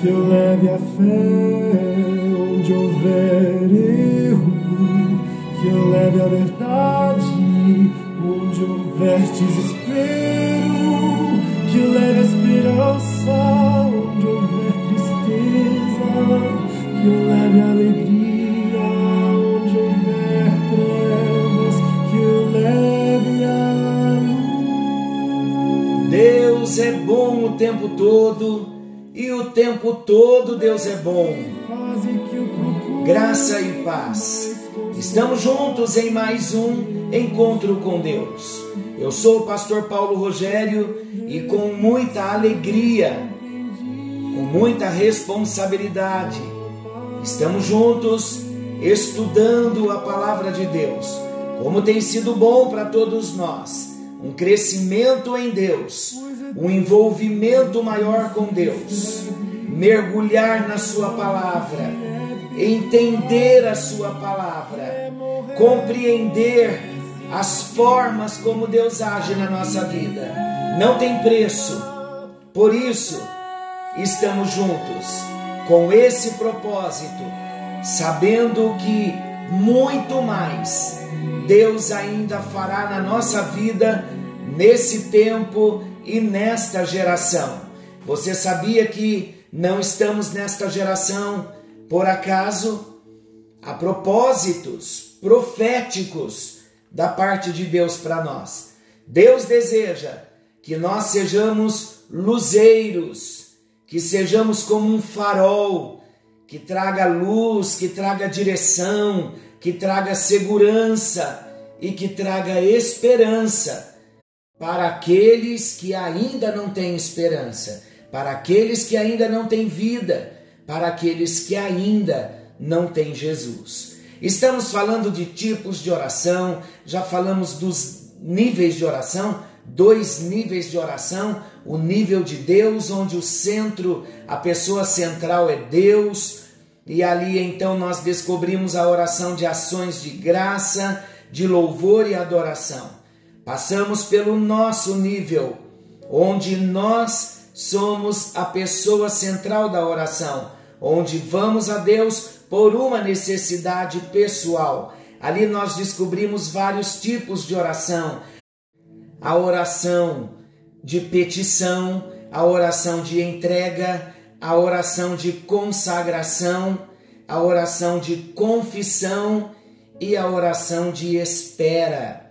Que eu leve a fé. Onde houver erro, que eu leve a verdade onde houver desespero, todo Deus é bom. Graça e paz. Estamos juntos em mais um encontro com Deus. Eu sou o pastor Paulo Rogério e com muita alegria, com muita responsabilidade, estamos juntos estudando a palavra de Deus. Como tem sido bom para todos nós, um crescimento em Deus, um envolvimento maior com Deus, mergulhar na Sua palavra, entender a Sua palavra, compreender as formas como Deus age na nossa vida. Não tem preço. Por isso, estamos juntos com esse propósito, sabendo que muito mais Deus ainda fará na nossa vida nesse tempo e nesta geração. Você sabia que não estamos nesta geração por acaso? Há propósitos proféticos da parte de Deus para nós. Deus deseja que nós sejamos luzeiros, que sejamos como um farol que traga luz, que traga direção, que traga segurança e que traga esperança para aqueles que ainda não têm esperança, para aqueles que ainda não têm vida, para aqueles que ainda não têm Jesus. Estamos falando de tipos de oração, já falamos dos níveis de oração, dois níveis de oração, o nível de Deus, onde o centro, a pessoa central é Deus, e ali então nós descobrimos a oração de ações de graça, de louvor e adoração. Passamos pelo nosso nível, onde nós somos a pessoa central da oração, onde vamos a Deus por uma necessidade pessoal. Ali nós descobrimos vários tipos de oração: a oração de petição, a oração de entrega, a oração de consagração, a oração de confissão e a oração de espera.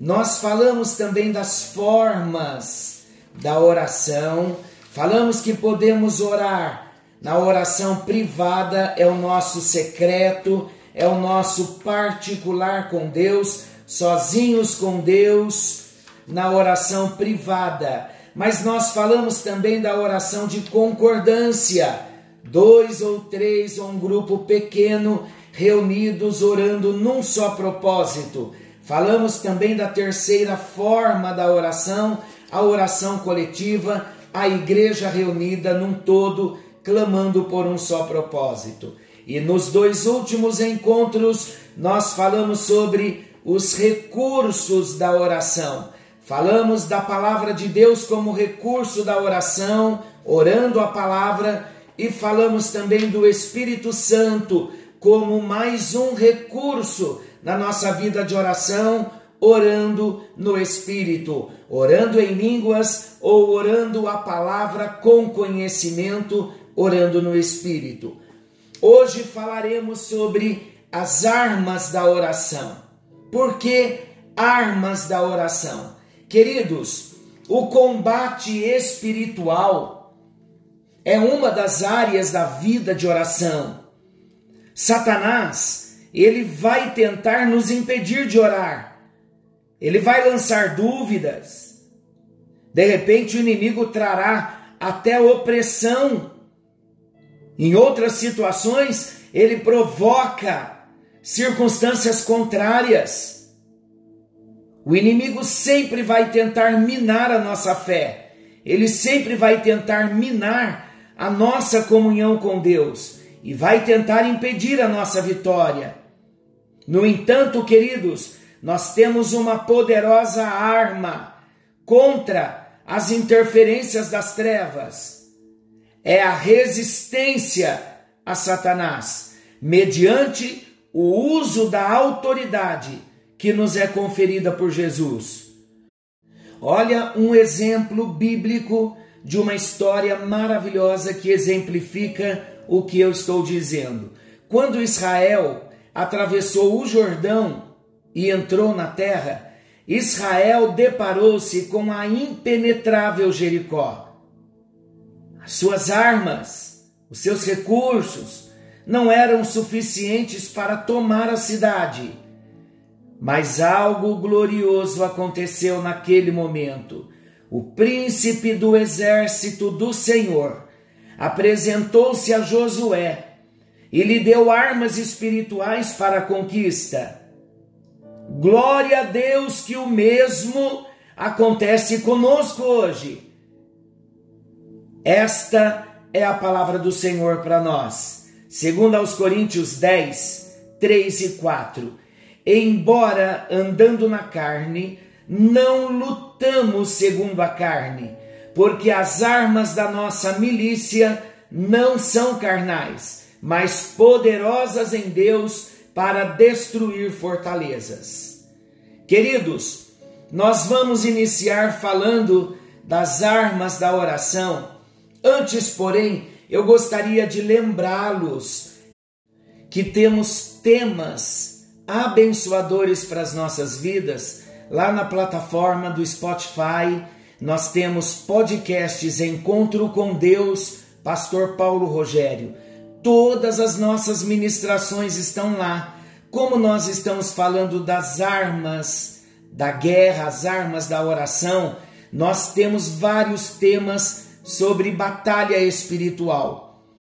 Nós falamos também das formas da oração, falamos que podemos orar na oração privada é o nosso secreto, é o nosso particular com Deus, sozinhos com Deus, na oração privada. Mas nós falamos também da oração de concordância, dois ou três ou um grupo pequeno reunidos orando num só propósito. Falamos também da terceira forma da oração, a oração coletiva, a igreja reunida num todo clamando por um só propósito. E nos dois últimos encontros, nós falamos sobre os recursos da oração. Falamos da palavra de Deus como recurso da oração, orando a palavra, e falamos também do Espírito Santo como mais um recurso na nossa vida de oração, orando no Espírito, orando em línguas ou orando a palavra com conhecimento orando no Espírito. Hoje falaremos sobre as armas da oração. Por que armas da oração? Queridos, o combate espiritual é uma das áreas da vida de oração. Satanás, ele vai tentar nos impedir de orar. Ele vai lançar dúvidas. De repente, o inimigo trará até opressão. Em outras situações, ele provoca circunstâncias contrárias. O inimigo sempre vai tentar minar a nossa fé, ele sempre vai tentar minar a nossa comunhão com Deus e vai tentar impedir a nossa vitória. No entanto, queridos, nós temos uma poderosa arma contra as interferências das trevas. É a resistência a Satanás, mediante o uso da autoridade que nos é conferida por Jesus. Olha um exemplo bíblico de uma história maravilhosa que exemplifica o que eu estou dizendo. Quando Israel atravessou o Jordão e entrou na terra, Israel deparou-se com a impenetrável Jericó. As suas armas, os seus recursos não eram suficientes para tomar a cidade. Mas algo glorioso aconteceu naquele momento. O príncipe do exército do Senhor apresentou-se a Josué e lhe deu armas espirituais para a conquista. Glória a Deus que o mesmo acontece conosco hoje. Esta é a palavra do Senhor para nós. Segundo aos Coríntios 10, 3 e 4. Embora andando na carne, não lutamos segundo a carne, porque as armas da nossa milícia não são carnais, mas poderosas em Deus para destruir fortalezas. Queridos, nós vamos iniciar falando das armas da oração. Antes, porém, eu gostaria de lembrá-los que temos temas abençoadores para as nossas vidas lá na plataforma do Spotify. Nós temos podcasts Encontro com Deus, Pastor Paulo Rogério. Todas as nossas ministrações estão lá. Como nós estamos falando das armas da guerra, as armas da oração, nós temos vários temas sobre batalha espiritual.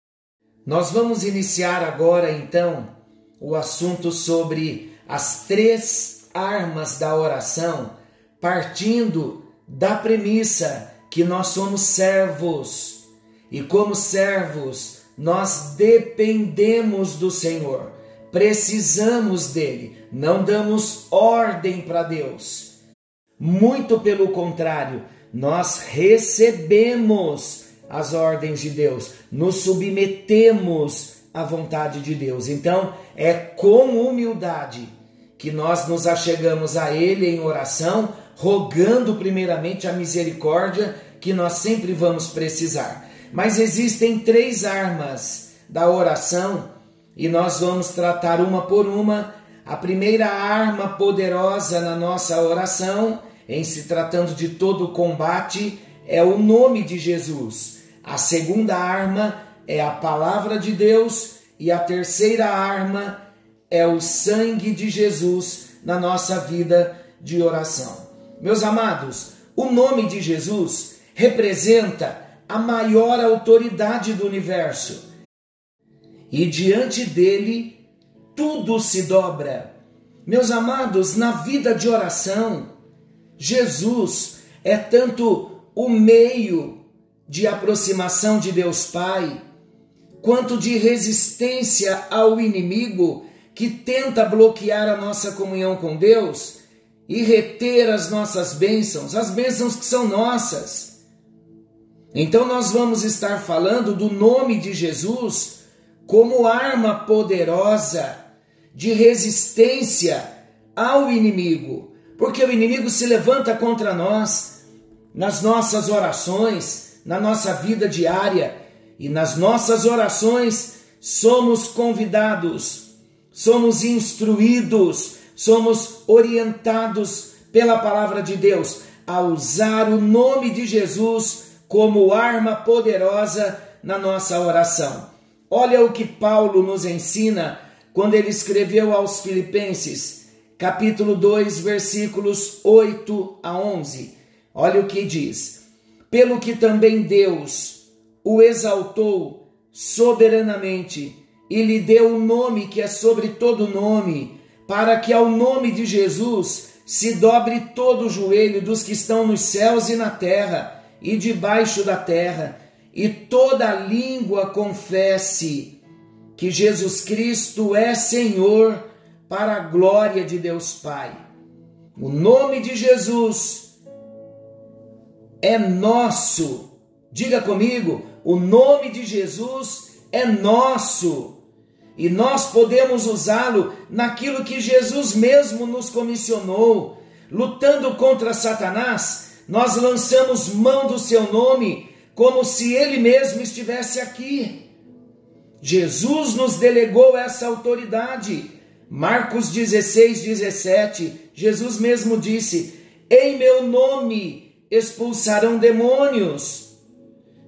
Nós vamos iniciar agora então o assunto sobre as três armas da oração, partindo da premissa que nós somos servos e, como servos, nós dependemos do Senhor, precisamos dele, não damos ordem para Deus. Muito pelo contrário, nós recebemos as ordens de Deus, nos submetemos à vontade de Deus. Então, é com humildade que nós nos achegamos a Ele em oração, rogando primeiramente a misericórdia que nós sempre vamos precisar. Mas existem três armas da oração e nós vamos tratar uma por uma. A primeira arma poderosa na nossa oração, em se tratando de todo o combate, é o nome de Jesus. A segunda arma é a palavra de Deus e a terceira arma é o sangue de Jesus na nossa vida de oração. Meus amados, o nome de Jesus representa a maior autoridade do universo. E diante dele, tudo se dobra. Meus amados, na vida de oração, Jesus é tanto o meio de aproximação de Deus Pai, quanto de resistência ao inimigo que tenta bloquear a nossa comunhão com Deus e reter as nossas bênçãos, as bênçãos que são nossas. Então nós vamos estar falando do nome de Jesus como arma poderosa de resistência ao inimigo, porque o inimigo se levanta contra nós nas nossas orações, na nossa vida diária. E nas nossas orações somos convidados, somos instruídos, somos orientados pela palavra de Deus a usar o nome de Jesus como arma poderosa na nossa oração. Olha o que Paulo nos ensina quando ele escreveu aos Filipenses, capítulo 2, versículos 8 a 11. Olha o que diz: pelo que também Deus o exaltou soberanamente e lhe deu o um nome que é sobre todo nome, para que ao nome de Jesus se dobre todo o joelho dos que estão nos céus e na terra e debaixo da terra, e toda língua confesse que Jesus Cristo é Senhor, para a glória de Deus Pai. O nome de Jesus é nosso. Diga comigo, o nome de Jesus é nosso. E nós podemos usá-lo naquilo que Jesus mesmo nos comissionou. Lutando contra Satanás, nós lançamos mão do seu nome como se ele mesmo estivesse aqui. Jesus nos delegou essa autoridade. Marcos 16, 17, Jesus mesmo disse: Em meu nome expulsarão demônios.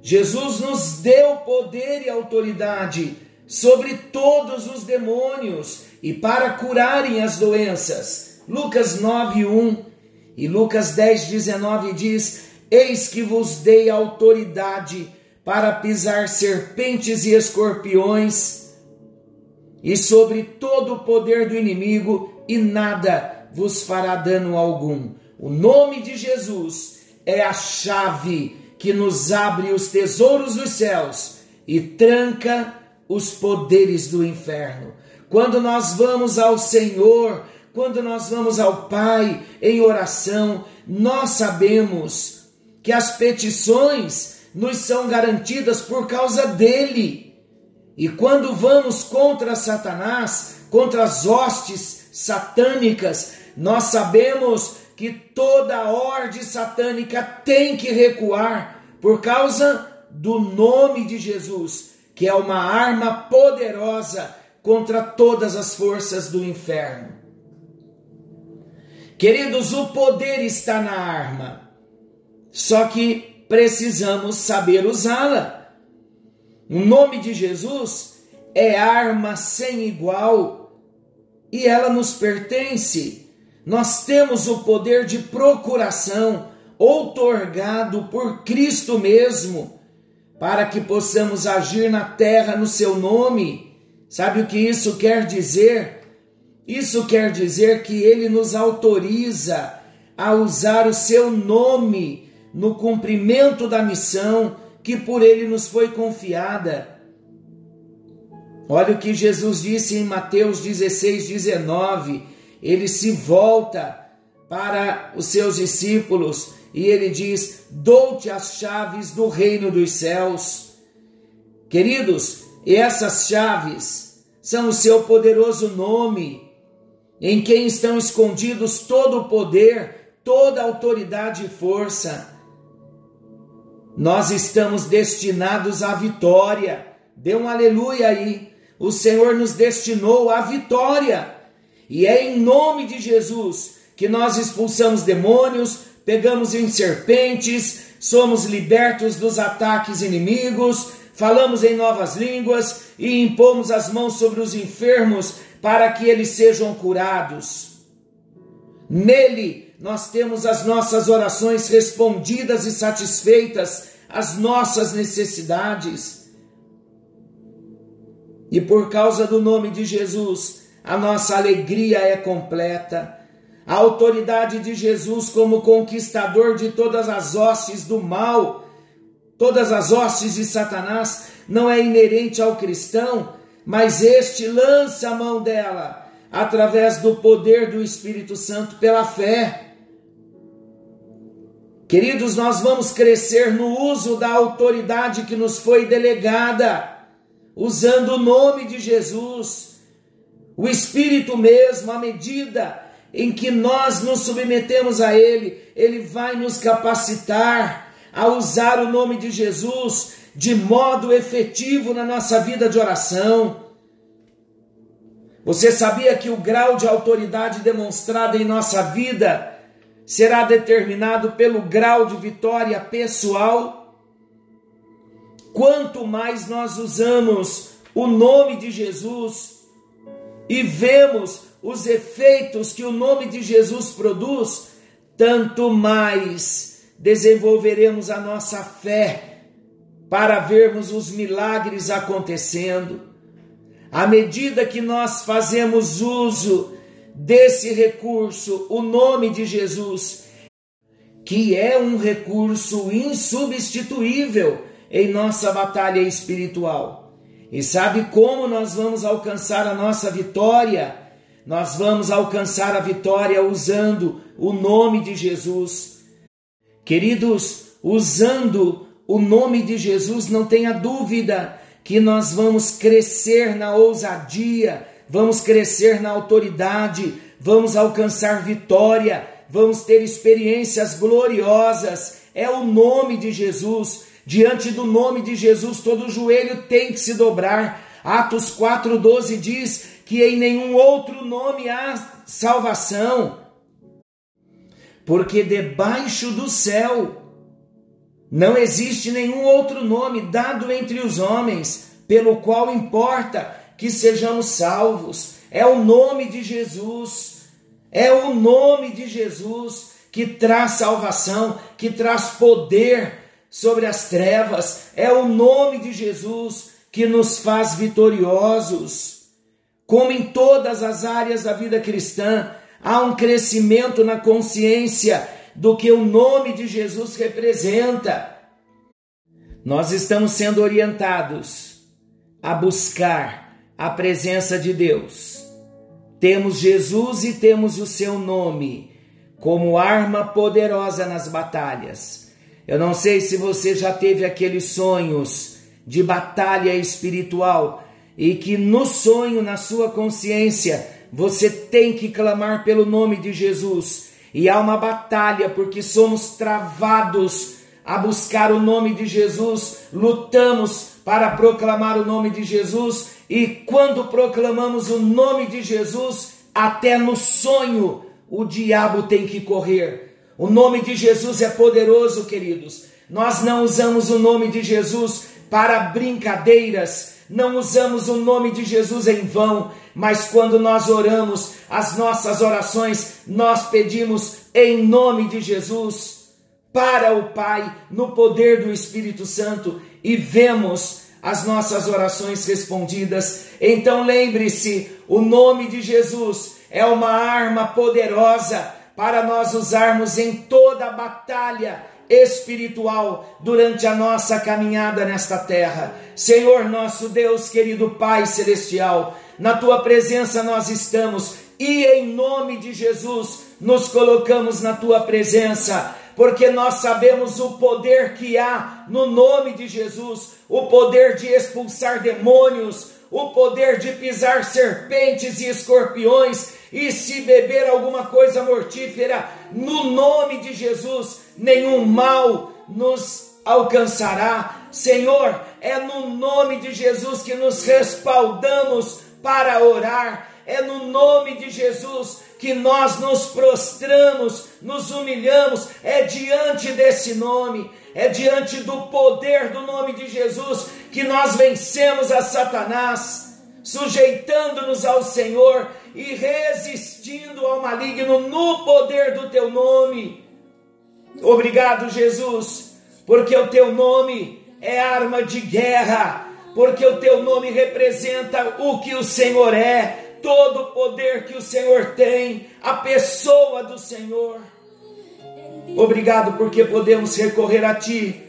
Jesus nos deu poder e autoridade sobre todos os demônios e para curarem as doenças. Lucas 9, 1 e Lucas 10, 19 diz: Eis que vos dei autoridade para pisar serpentes e escorpiões e sobre todo o poder do inimigo, e nada vos fará dano algum. O nome de Jesus é a chave que nos abre os tesouros dos céus e tranca os poderes do inferno. Quando nós vamos ao Senhor, quando nós vamos ao Pai em oração, nós sabemos que as petições nos são garantidas por causa dele. E quando vamos contra Satanás, contra as hostes satânicas, nós sabemos que toda ordem satânica tem que recuar por causa do nome de Jesus, que é uma arma poderosa contra todas as forças do inferno. Queridos, o poder está na arma, só que precisamos saber usá-la. O nome de Jesus é arma sem igual e ela nos pertence. Nós temos o poder de procuração outorgado por Cristo mesmo, para que possamos agir na terra no seu nome. Sabe o que isso quer dizer? Isso quer dizer que ele nos autoriza a usar o seu nome no cumprimento da missão que por ele nos foi confiada. Olha o que Jesus disse em Mateus 16, 19. Ele se volta para os seus discípulos e ele diz: Dou-te as chaves do reino dos céus. Queridos, essas chaves são o seu poderoso nome, em quem estão escondidos todo o poder, toda a autoridade e força. Nós estamos destinados à vitória. Dê um aleluia aí. O Senhor nos destinou à vitória. E é em nome de Jesus que nós expulsamos demônios, pegamos em serpentes, somos libertos dos ataques inimigos, falamos em novas línguas e impomos as mãos sobre os enfermos para que eles sejam curados. Nele nós temos as nossas orações respondidas e satisfeitas, as nossas necessidades. E por causa do nome de Jesus, a nossa alegria é completa. A autoridade de Jesus como conquistador de todas as hostes do mal, todas as hostes de Satanás, não é inerente ao cristão, mas este lança a mão dela através do poder do Espírito Santo pela fé. Queridos, nós vamos crescer no uso da autoridade que nos foi delegada, usando o nome de Jesus, o Espírito mesmo, à medida em que nós nos submetemos a Ele, Ele vai nos capacitar a usar o nome de Jesus de modo efetivo na nossa vida de oração. Você sabia que o grau de autoridade demonstrada em nossa vida será determinado pelo grau de vitória pessoal. Quanto mais nós usamos o nome de Jesus e vemos os efeitos que o nome de Jesus produz, tanto mais desenvolveremos a nossa fé para vermos os milagres acontecendo. À medida que nós fazemos uso desse recurso, o nome de Jesus, que é um recurso insubstituível em nossa batalha espiritual. E sabe como nós vamos alcançar a nossa vitória? Nós vamos alcançar a vitória usando o nome de Jesus. Queridos, usando o nome de Jesus, não tenha dúvida que nós vamos crescer na ousadia, vamos crescer na autoridade, vamos alcançar vitória, vamos ter experiências gloriosas. É o nome de Jesus. Diante do nome de Jesus, todo joelho tem que se dobrar. Atos 4,12 diz que em nenhum outro nome há salvação, porque debaixo do céu não existe nenhum outro nome dado entre os homens pelo qual importa que sejamos salvos. É o nome de Jesus. É o nome de Jesus que traz salvação, que traz poder sobre as trevas. É o nome de Jesus que nos faz vitoriosos. Como em todas as áreas da vida cristã, há um crescimento na consciência do que o nome de Jesus representa. Nós estamos sendo orientados a buscar a presença de Deus. Temos Jesus e temos o seu nome como arma poderosa nas batalhas. Eu não sei se você já teve aqueles sonhos de batalha espiritual e que no sonho, na sua consciência, você tem que clamar pelo nome de Jesus. E há uma batalha porque somos travados a buscar o nome de Jesus, lutamos para proclamar o nome de Jesus e quando proclamamos o nome de Jesus, até no sonho o diabo tem que correr. O nome de Jesus é poderoso, queridos. Nós não usamos o nome de Jesus para brincadeiras, não usamos o nome de Jesus em vão, mas quando nós oramos, as nossas orações, nós pedimos em nome de Jesus para o Pai, no poder do Espírito Santo, e vemos as nossas orações respondidas. Então lembre-se: o nome de Jesus é uma arma poderosa para nós usarmos em toda a batalha espiritual durante a nossa caminhada nesta terra. Senhor nosso Deus, querido Pai celestial, na tua presença nós estamos e em nome de Jesus nos colocamos na tua presença porque nós sabemos o poder que há no nome de Jesus, o poder de expulsar demônios, o poder de pisar serpentes e escorpiões, e se beber alguma coisa mortífera, no nome de Jesus, nenhum mal nos alcançará. Senhor, é no nome de Jesus que nos respaldamos para orar, é no nome de Jesus que nós nos prostramos, nos humilhamos, é diante desse nome, é diante do poder do nome de Jesus que nós vencemos a Satanás, sujeitando-nos ao Senhor e resistindo ao maligno no poder do teu nome. Obrigado, Jesus, porque o teu nome é arma de guerra, porque o teu nome representa o que o Senhor é, todo o poder que o Senhor tem, a pessoa do Senhor. Obrigado porque podemos recorrer a Ti,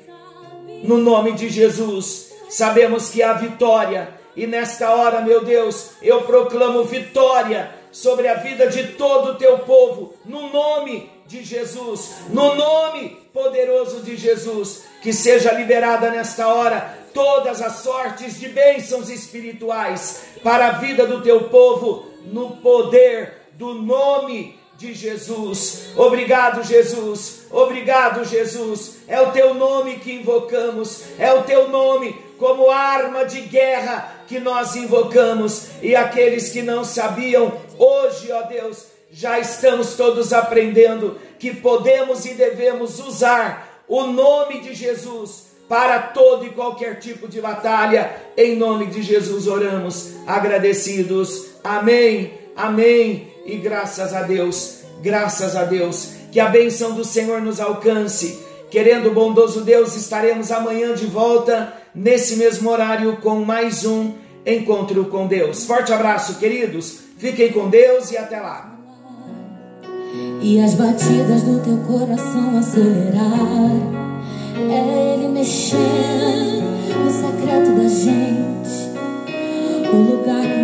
no nome de Jesus. Sabemos que há vitória, e nesta hora, meu Deus, eu proclamo vitória sobre a vida de todo o teu povo, no nome de Jesus, no nome poderoso de Jesus, que seja liberada nesta hora todas as sortes de bênçãos espirituais para a vida do teu povo, no poder do nome de Jesus. Obrigado, Jesus. Obrigado, Jesus. É o teu nome que invocamos, é o teu nome como arma de guerra que nós invocamos. E aqueles que não sabiam, hoje, ó Deus, já estamos todos aprendendo que podemos e devemos usar o nome de Jesus para todo e qualquer tipo de batalha. Em nome de Jesus oramos, agradecidos. Amém, amém. E graças a Deus, graças a Deus, que a bênção do Senhor nos alcance, Querendo o bondoso Deus, estaremos amanhã de volta, nesse mesmo horário, com mais um Encontro com Deus. Forte abraço, queridos. Fiquem com Deus e até lá. E as batidas do teu coração acelerar. É Ele mexendo no secreto da gente. O lugar que